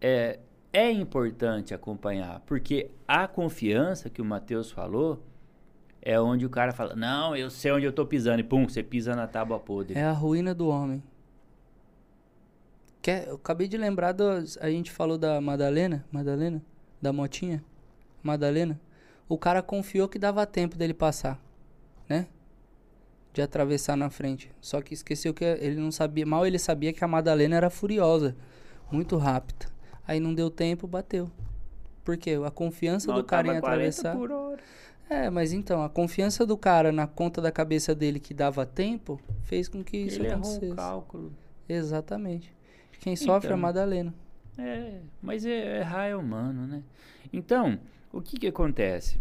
é, é importante acompanhar, porque a confiança que o Matheus falou é onde o cara fala: Não, eu sei onde eu tô pisando, e pum, você pisa na tábua podre. É a ruína do homem. Quer, eu acabei de lembrar, do, a gente falou da Madalena, Madalena? Da motinha, Madalena, o cara confiou que dava tempo dele passar, né? De atravessar na frente. Só que esqueceu que ele não sabia, mal ele sabia que a Madalena era furiosa, muito rápida. Aí não deu tempo, bateu. Por quê? A confiança do cara em atravessar. É, mas então, a confiança do cara na conta da cabeça dele que dava tempo fez com que isso ele acontecesse. Errou o cálculo. Exatamente. Quem sofre então, é a. Madalena. É, mas é, errar é humano, né? Então, o que que acontece?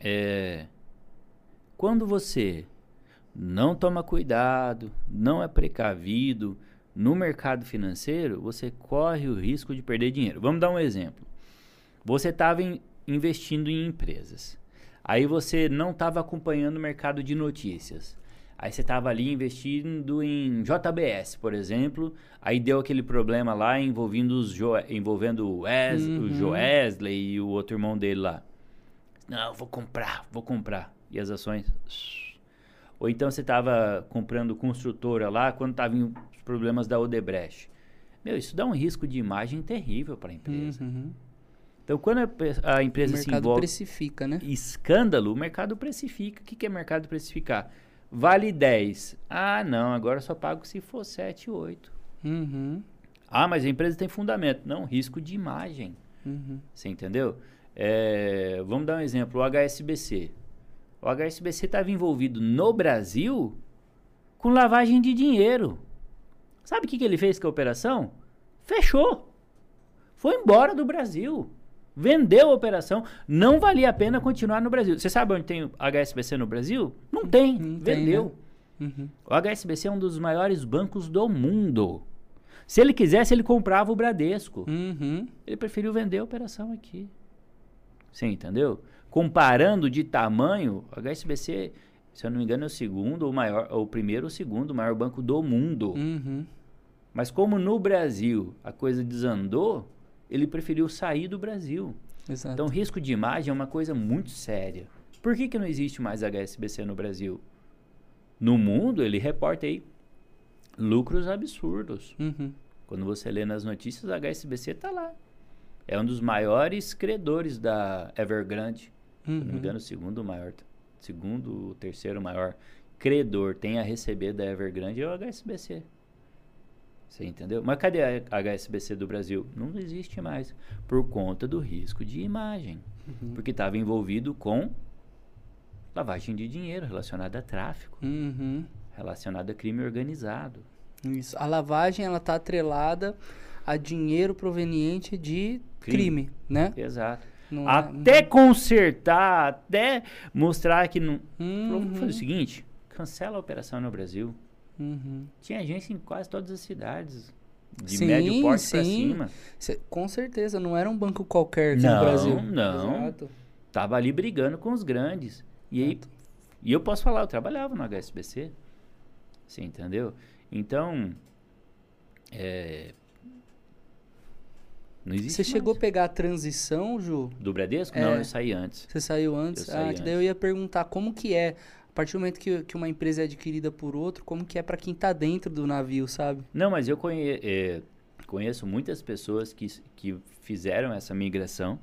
É, quando você não toma cuidado, não é precavido no mercado financeiro, você corre o risco de perder dinheiro. Vamos dar um exemplo. Você estava investindo em empresas. Aí você não estava acompanhando o mercado de notícias. Aí você estava ali investindo em JBS, por exemplo. Aí deu aquele problema lá envolvendo, os jo envolvendo o, Wes uhum. o Joesley e o outro irmão dele lá. Não, vou comprar, vou comprar. E as ações. Ou então você estava comprando construtora lá quando estavam os problemas da Odebrecht. Meu, isso dá um risco de imagem terrível para a empresa. Uhum. Então, quando a, a empresa se envolve... O mercado precifica, né? Escândalo, o mercado precifica. O que, que é mercado precificar? Vale 10. Ah, não, agora só pago se for 7, 8. Uhum. Ah, mas a empresa tem fundamento. Não, risco de imagem. Uhum. Você entendeu? É, vamos dar um exemplo, o HSBC. O HSBC estava envolvido no Brasil com lavagem de dinheiro. Sabe o que, que ele fez com a operação? Fechou. Foi embora do Brasil. Vendeu a operação, não valia a pena continuar no Brasil. Você sabe onde tem HSBC no Brasil? Não tem, não vendeu. Tem, né? uhum. O HSBC é um dos maiores bancos do mundo. Se ele quisesse, ele comprava o Bradesco. Uhum. Ele preferiu vender a operação aqui. Você entendeu? Comparando de tamanho, o HSBC, se eu não me engano, é o segundo ou maior, ou o primeiro ou segundo maior banco do mundo. Uhum. Mas como no Brasil a coisa desandou, ele preferiu sair do Brasil. Exato. Então, risco de imagem é uma coisa muito séria. Por que, que não existe mais HSBC no Brasil? No mundo, ele reporta aí lucros absurdos. Uhum. Quando você lê nas notícias, a HSBC está lá. É um dos maiores credores da Evergrande. Se não me Uhum. engano, o segundo maior, segundo, ou terceiro maior credor tem a receber da Evergrande é o HSBC. Você entendeu? Mas cadê a HSBC do Brasil? Não existe mais por conta do risco de imagem, Uhum. porque estava envolvido com lavagem de dinheiro relacionada a tráfico, Uhum. relacionada a crime organizado. Isso. A lavagem ela tá atrelada a dinheiro proveniente de crime, Crime. né? Exato. Não é- Até consertar, até mostrar que não. Uhum. Vamos fazer o seguinte: cancela a operação no Brasil. Uhum. Tinha agência em quase todas as cidades. De Sim, médio porte pra sim. cima. Cê- com certeza, não era um banco qualquer aqui Não, no Brasil. não. Exato. Tava ali brigando com os grandes. E aí, e eu posso falar, eu trabalhava no HSBC. Você entendeu? Então, é, Você chegou a pegar a transição, Ju? do Bradesco? É. Não, eu saí antes. Você saiu antes? Eu ah, que daí eu ia perguntar como que é, a partir do momento que, que uma empresa é adquirida por outro, como que é pra quem tá dentro do navio, sabe? Não, mas eu conhe- é, conheço muitas pessoas que, que fizeram essa migração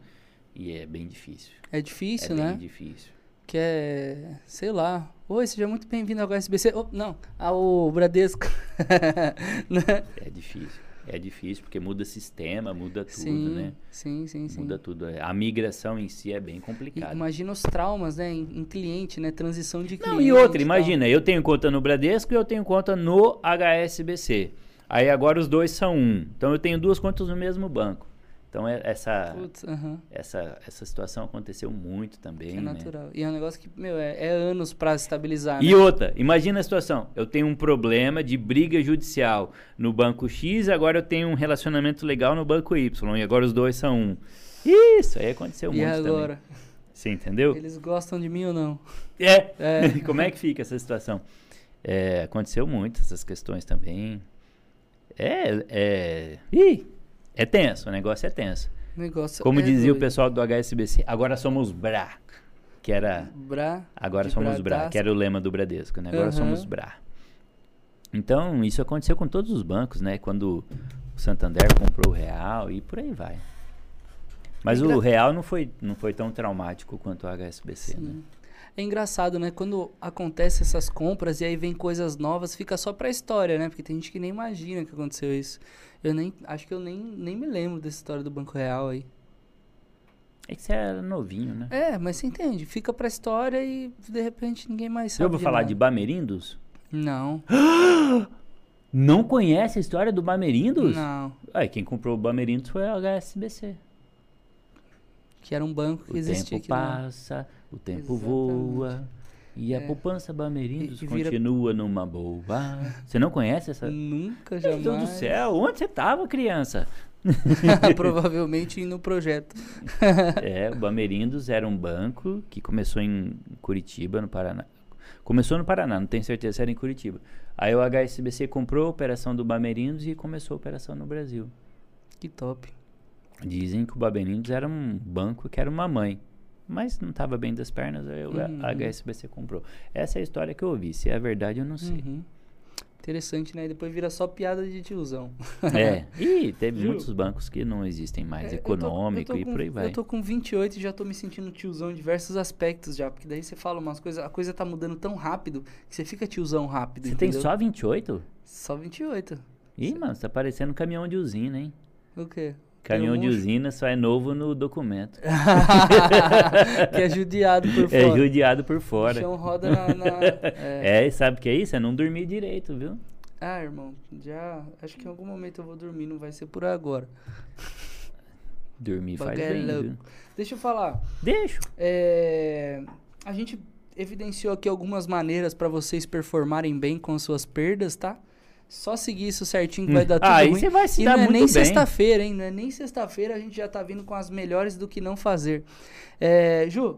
e é bem difícil. É difícil, é né? bem difícil. Que é, sei lá. Oi, seja muito bem-vindo ao HSBC. Oh, não, ao Bradesco. né? É difícil. É difícil porque muda sistema, muda tudo, sim, né? sim, sim, sim. Muda tudo. É, A migração em si é bem E complicada. imagina os traumas, né, em, em cliente, né, transição de cliente. Não, e outra, imagina, eu tenho conta no Bradesco e eu tenho conta no HSBC. Aí agora os dois são um. Então eu tenho duas contas no mesmo banco. Então é- essa, Putz, essa, essa situação aconteceu muito também. é né? natural. E é um negócio que, meu, é, é anos pra se estabilizar, E né? outra, imagina a situação. Eu tenho um problema de briga judicial no banco X, agora eu tenho um relacionamento legal no banco Y, e agora os dois são um. Isso aí aconteceu E muito agora? também. Você entendeu? Eles gostam de mim ou não? É. É. Como é que fica essa situação? É, aconteceu muito essas questões também. É, é. Ih, é tenso, o negócio é tenso. O negócio Como é dizia o doido. pessoal do HSBC, agora somos BRA, que era Bra... Agora somos BRA, Bradesco. que era o lema do Bradesco, né? Agora Aham. somos BRA. Então, isso aconteceu com todos os bancos, né? Quando o Santander comprou o Real e por aí vai. Mas Engra- o Real não foi, não foi tão traumático quanto o HSBC, né? Sim. É engraçado, né? Quando acontece essas compras e aí vem coisas novas, fica só pra história, né? Porque tem gente que nem imagina que aconteceu isso. Eu nem, acho que eu nem, nem me lembro dessa história do Banco Real aí. É que você era novinho, né? É, mas você entende, fica pra história e de repente ninguém mais sabe. ouviu falar nada. de Bamerindos? Não, Não conhece a história do Bamerindos? não. Aí, quem comprou o Bamerindos foi o HSBC. Que era um banco que O existia tempo aqui. no- passa, o tempo Exatamente. voa. E a É. poupança Bamerindos vira- continua numa boa. Você não conhece essa? Nunca, Meu jamais. Deus do céu, onde você tava, criança? Provavelmente no projeto. é, o Bamerindos era um banco que começou em Curitiba, no Paraná. Começou no Paraná, não tenho certeza se era em Curitiba. Aí o HSBC comprou a operação do Bamerindos e começou a operação no Brasil. Que top. Dizem que o Bamerindos era um banco que era uma mãe. Mas não estava bem das pernas, aí Uhum. HSBC comprou. Essa é a história que eu ouvi. Se é verdade, eu não sei. Uhum. Interessante, né? E depois vira só piada de tiozão. É. E teve Viu? muitos bancos que não existem mais, É, eu tô- econômico eu tô e com- por aí vai. Eu tô com 28 e já tô me sentindo tiozão em diversos aspectos já. Porque daí você fala umas coisas, a coisa tá mudando tão rápido que você fica tiozão rápido. Você tem entendeu? só 28? Só 28. Ih, mano, você tá parecendo um caminhão de usina, hein? O quê? Caminhão de usina só é novo no documento. que é judiado por É fora. judiado por O fora. chão roda na. na- é. É, sabe o que é isso? É não dormir direito, viu? Ah, irmão, já. Acho que em algum momento eu vou dormir, não vai ser por agora. Dormir faz Bagulho é bem, viu? Deixa eu falar. Deixa. É, a gente evidenciou aqui algumas maneiras para vocês performarem bem com as suas perdas, tá? Só seguir isso certinho que vai dar tudo Ah, aí ruim. você vai se E dar não é muito nem sexta-feira, hein? Não é nem sexta-feira, a gente já tá vindo com as melhores do que não fazer. É, Ju,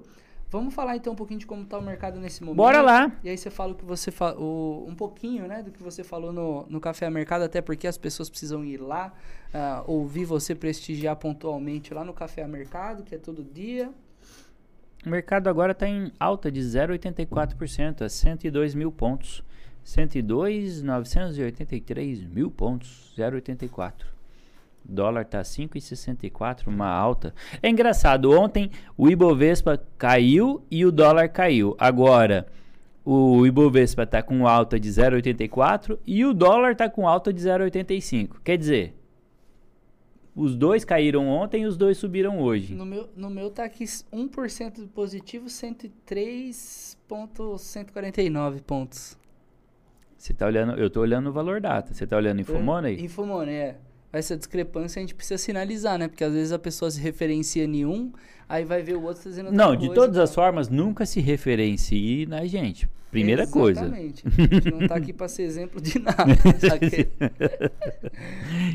vamos falar então um pouquinho de como tá o mercado nesse momento. Bora lá. E aí você fala o que você fa- o- um pouquinho, né, do que você falou no, no Café Mercado, até porque as pessoas precisam ir lá, ah, ouvir você prestigiar pontualmente lá no Café Mercado, que é todo dia. O mercado agora está em alta de 0,84% a 102 mil pontos. 102.983 mil pontos, 0,84. Dólar tá 5,64, uma alta. É engraçado, ontem o Ibovespa caiu e o dólar caiu. Agora, o Ibovespa tá com alta de 0,84 e o dólar tá com alta de 0,85. Quer dizer, os dois caíram ontem e os dois subiram hoje. No meu, no meu tá aqui 1% positivo, 103.149 pontos. Você tá olhando, eu tô olhando o valor data. Você tá olhando Infomoney? Infomoney, é. Essa discrepância a gente precisa sinalizar, né? Porque às vezes a pessoa se referencia em um, aí vai ver o outro fazendo outra Não, de coisa. todas as formas, nunca se referencie na gente. Primeira coisa. Exatamente. A gente não tá aqui pra ser exemplo de nada.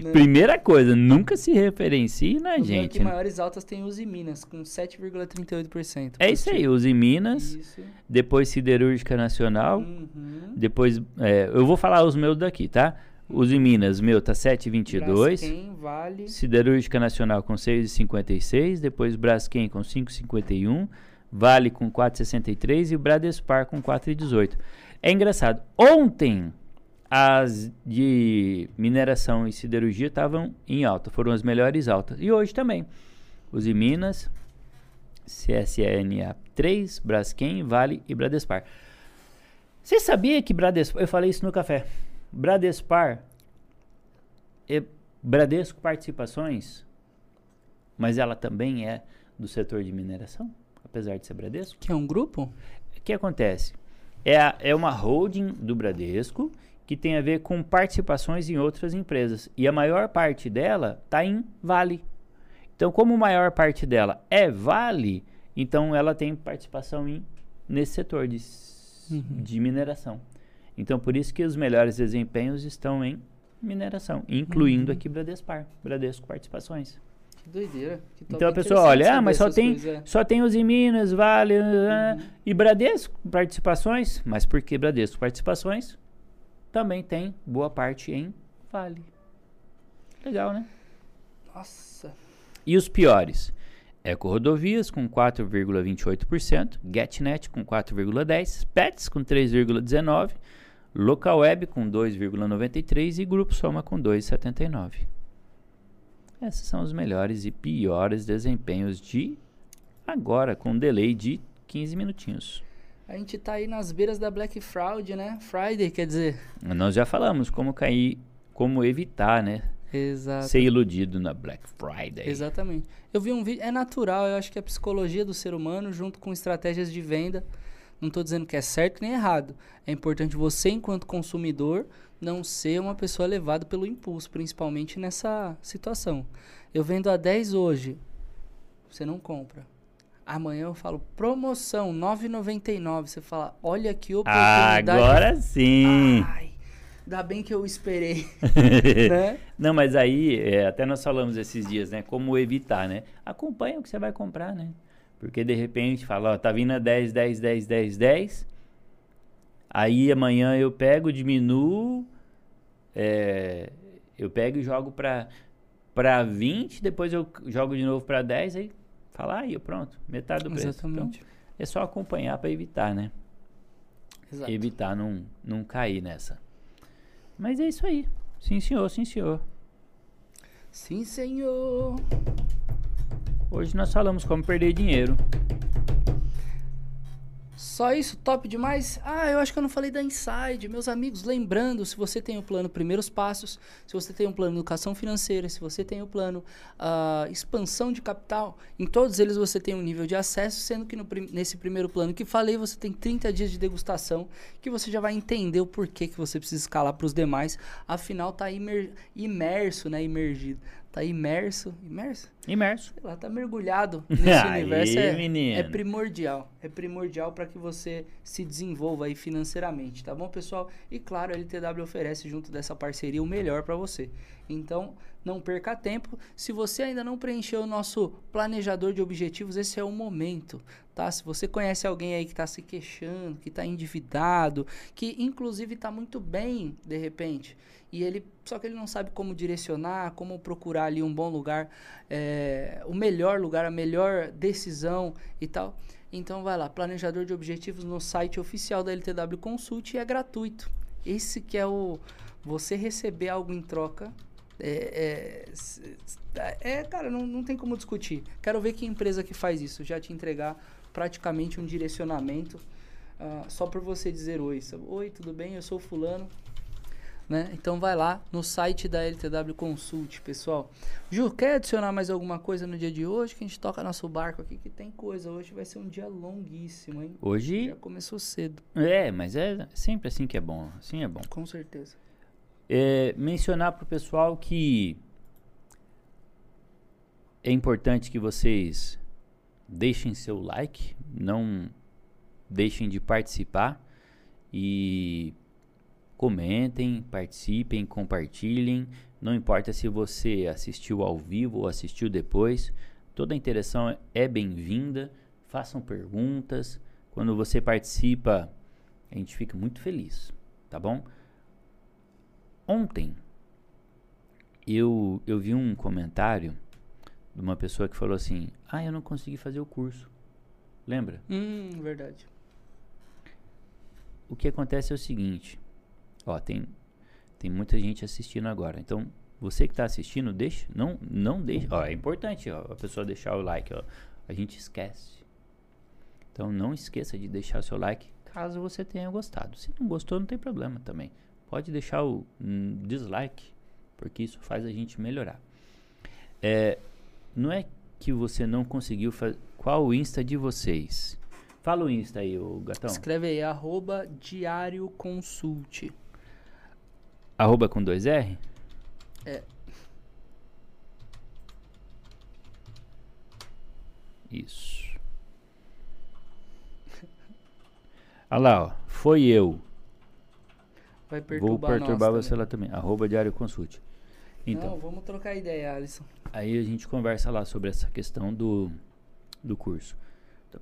Né? Primeira coisa, nunca se referencie na O gente. que né? maiores altas tem Uzi Minas, com 7,38%. É isso aí, os em Minas, Isso. depois Siderúrgica Nacional, Uhum. depois. é, eu vou falar os meus daqui, tá? Os em Minas, meu, tá 7,22. Braskem, Vale. Siderúrgica Nacional com 6,56, depois Braskem com 5,51, Vale com 4,63 e o Bradespar com 4,18. É engraçado. Ontem as de mineração e siderurgia estavam em alta, foram as melhores altas. E hoje também. Os em Minas, CSNA 3, Braskem, Vale e Bradespar. Você sabia que Bradespar, eu falei isso no café. Bradespar é Bradesco Participações, mas ela também é do setor de mineração, apesar de ser Bradesco. Que é um grupo? O que acontece? É, a- é uma holding do Bradesco que tem a ver com participações em outras empresas. E a maior parte dela está em Vale. Então, como a maior parte dela é Vale, então ela tem participação em, nesse setor de, Uhum. de mineração. Então, por isso que os melhores desempenhos estão em mineração, incluindo Uhum. aqui Bradespar, Bradesco Participações. Que doideira. Que. Então a pessoa olha, ah, mas só tem, coisas, é. só tem os em Minas, Vale ah, Uhum. e Bradesco participações, mas porque Bradesco participações também tem boa parte em Vale. Legal, né? Nossa. E os piores? Eco Rodovias com 4,28%, GetNet com 4,10%, Pets com 3,19%, Localweb com 2,93% e Grupo Soma com 2,79%. Esses são os melhores e piores desempenhos de agora, com um delay de 15 minutinhos. A gente tá aí nas beiras da Black Friday, né? Friday, quer dizer. Nós já falamos como cair, como evitar, né? Exato. Ser iludido na Black Friday. Exatamente. Eu vi um vídeo, é natural, eu acho que é a psicologia do ser humano junto com estratégias de venda. Não estou dizendo que é certo nem errado. É importante você, enquanto consumidor, não ser uma pessoa levada pelo impulso, principalmente nessa situação. Eu vendo a 10 hoje, você não compra. Amanhã eu falo promoção 9,99. Você fala, olha que oportunidade. Agora sim! Ai, ainda bem que eu esperei, né? Não, mas aí, é, até nós falamos esses dias, né? Como evitar, né? Acompanha o que você vai comprar, né? Porque de repente fala, ó, tá vindo a 10, 10, 10, 10, 10. Aí amanhã eu pego, diminuo, é, eu pego e jogo pra, pra 20, depois eu jogo de novo pra 10, aí fala, aí pronto, metade do preço. Então, Exatamente. é só acompanhar pra evitar, né? Exato. Evitar não, não cair nessa. Mas é isso aí. Sim, senhor, sim, senhor. Sim, senhor. Hoje nós falamos como perder dinheiro. Só isso, top demais? Ah, eu acho que eu não falei da Inside. Meus amigos, lembrando, se você tem o plano Primeiros Passos, se você tem o plano Educação Financeira, se você tem o plano ah, Expansão de Capital, em todos eles você tem um nível de acesso, sendo que no nesse primeiro plano que falei, você tem 30 dias de degustação, que você já vai entender o porquê que você precisa escalar para os demais. Afinal, tá imer- imerso, né? Imergido. Tá imerso. Imerso? Imerso. Sei lá, tá mergulhado nesse Aí, universo. É, é primordial. É primordial para que você se desenvolva aí financeiramente, tá bom, pessoal? E claro, a LTW oferece junto dessa parceria o melhor para você. Então, não perca tempo. Se você ainda não preencheu o nosso planejador de objetivos, esse é o momento, tá? Se você conhece alguém aí que está se queixando, que está endividado, que inclusive está muito bem de repente, e ele só que ele não sabe como direcionar, como procurar ali um bom lugar, é, o melhor lugar, a melhor decisão e tal. Então vai lá, planejador de objetivos no site oficial da LTW Consult e é gratuito. Esse que é o você receber algo em troca é, é, é, cara, não, não tem como discutir. Quero ver que empresa que faz isso, já te entregar praticamente um direcionamento uh, só por você dizer oi. Oi, tudo bem? Eu sou fulano. Né? Então vai lá no site da LTW Consult, pessoal. Ju, quer adicionar mais alguma coisa no dia de hoje? Que a gente toca nosso barco aqui, que tem coisa. Hoje vai ser um dia longuíssimo, hein? Hoje. Já começou cedo. É, mas é sempre assim que é bom. Assim é bom. Com certeza é, mencionar para o pessoal que é importante que vocês deixem seu like, não deixem de participar e comentem, participem, compartilhem. Não importa se você assistiu ao vivo ou assistiu depois, toda interação é bem-vinda. Façam perguntas. Quando você participa, a gente fica muito feliz, tá bom? Ontem eu, eu vi um comentário de uma pessoa que falou assim: Ah, eu não consegui fazer o curso. Lembra? Hum, verdade. O que acontece é o seguinte: Ó, tem, tem muita gente assistindo agora. Então, você que está assistindo, deixa. Não, não deixa. Ó, é importante ó, a pessoa deixar o like. Ó. A gente esquece. Então, não esqueça de deixar o seu like caso você tenha gostado. Se não gostou, não tem problema também pode deixar o um, dislike, porque isso faz a gente melhorar. É, não é que você não conseguiu fazer. Qual o Insta de vocês? Fala o Insta aí, o gatão. Escreve aí, arroba Diário Consulte. Arroba com dois R? É. Isso. Olha lá, ó. Foi eu. Vai perturbar Vou perturbar você lá também. Arroba Diário Consulte. Então, Não, vamos trocar ideia, Alisson. Aí a gente conversa lá sobre essa questão do, do curso. Então,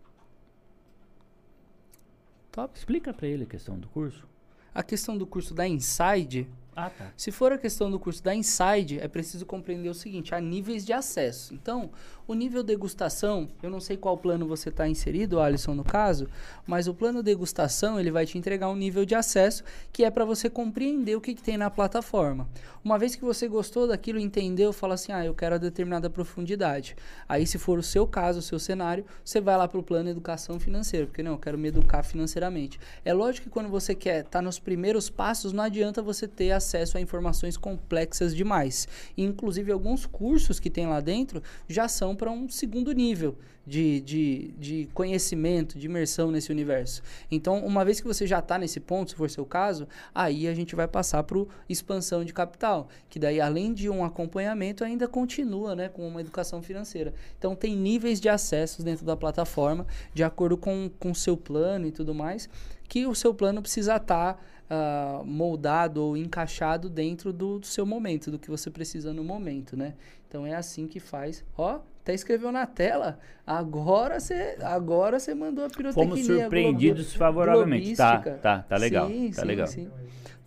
Top. Explica para ele a questão do curso. A questão do curso da Inside ah, tá. Se for a questão do curso da Inside, é preciso compreender o seguinte: há níveis de acesso. Então, o nível degustação, eu não sei qual plano você está inserido, Alisson, no caso, mas o plano degustação ele vai te entregar um nível de acesso que é para você compreender o que, que, tem na plataforma. Uma vez que você gostou daquilo, entendeu, fala assim: ah, eu quero a determinada profundidade. Aí, se for o seu caso, o seu cenário, você vai lá para o plano educação financeira, porque não, eu quero me educar financeiramente. É lógico que quando você quer estar tá nos primeiros passos, não adianta você ter acesso acesso a informações complexas demais. E, inclusive, alguns cursos que tem lá dentro já são para um segundo nível de, de, de conhecimento, de imersão nesse universo. Então, uma vez que você já está nesse ponto, se for seu caso, aí a gente vai passar para expansão de capital, que daí, além de um acompanhamento, ainda continua né, com uma educação financeira. Então, tem níveis de acessos dentro da plataforma, de acordo com o seu plano e tudo mais, que o seu plano precisa estar. Tá uh, moldado ou encaixado dentro do, do, seu momento, do que você precisa no momento, né? Então é assim que faz. Ó, até escreveu na tela. Agora você agora você mandou a pirotecnia. Fomos surpreendidos favoravelmente. Tá, tá, tá legal. Sim, tá sim, legal. Sim.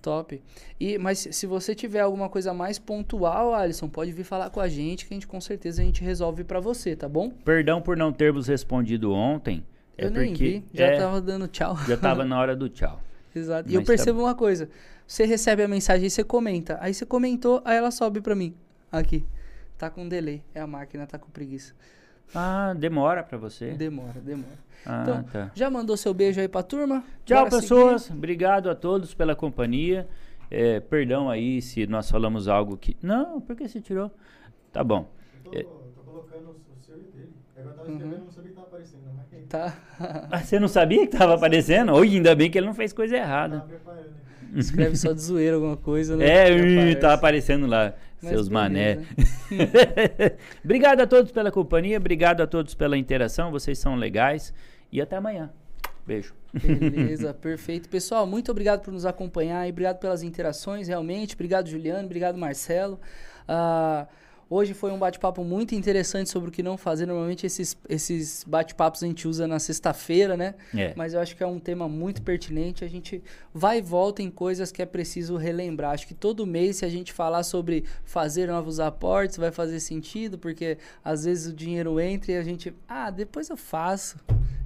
Top. E, mas se você tiver alguma coisa mais pontual, Alisson, pode vir falar com a gente que a gente com certeza a gente resolve para você, tá bom? Perdão por não termos respondido ontem. Eu é nem porque vi, já é, tava dando tchau. Já tava na hora do tchau. Exato. e eu tá percebo tá... uma coisa. Você recebe a mensagem e você comenta. Aí você comentou, aí ela sobe pra mim. Aqui. Tá com delay. É a máquina, tá com preguiça. Ah, demora pra você? Demora, demora. Ah, então, tá. já mandou seu beijo aí pra turma? Tchau, Bora pessoas. Seguir? Obrigado a todos pela companhia. É, perdão aí se nós falamos algo que. Não, por que você tirou? Tá bom. Eu tô, é... tô colocando o seu e dele. É eu tava escrevendo, uhum. não sabia que tava aparecendo. Mas... Tá. ah, você não sabia que tava aparecendo? Hoje, ainda bem que ele não fez coisa errada. Tava. Escreve só de zoeira alguma coisa, né? É, aparece. tá aparecendo lá, Mas seus mané. obrigado a todos pela companhia, obrigado a todos pela interação, vocês são legais. E até amanhã. Beijo. Beleza, perfeito. Pessoal, muito obrigado por nos acompanhar e obrigado pelas interações, realmente. Obrigado, Juliano. Obrigado, Marcelo. Ah, hoje foi um bate-papo muito interessante sobre o que não fazer. Normalmente esses, esses bate-papos a gente usa na sexta-feira, né? É. Mas eu acho que é um tema muito pertinente. A gente vai e volta em coisas que é preciso relembrar. Acho que todo mês, se a gente falar sobre fazer novos aportes, vai fazer sentido, porque às vezes o dinheiro entra e a gente, ah, depois eu faço.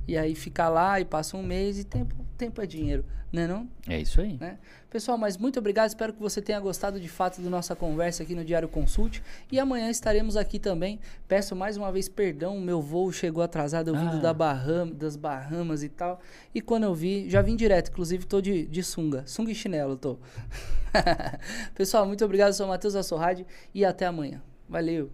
E aí fica lá e passa um mês e tempo, tempo é dinheiro, né não? É isso aí. né? Pessoal, mas muito obrigado. Espero que você tenha gostado de fato da nossa conversa aqui no Diário Consult. E amanhã estaremos aqui também. Peço mais uma vez perdão, meu voo chegou atrasado, eu vindo Ah. da das Bahamas e tal. E quando eu vi, já vim direto, inclusive tô de, de sunga, sunga e chinelo tô. Pessoal, muito obrigado. Eu sou o Matheus Assorrade e até amanhã. Valeu!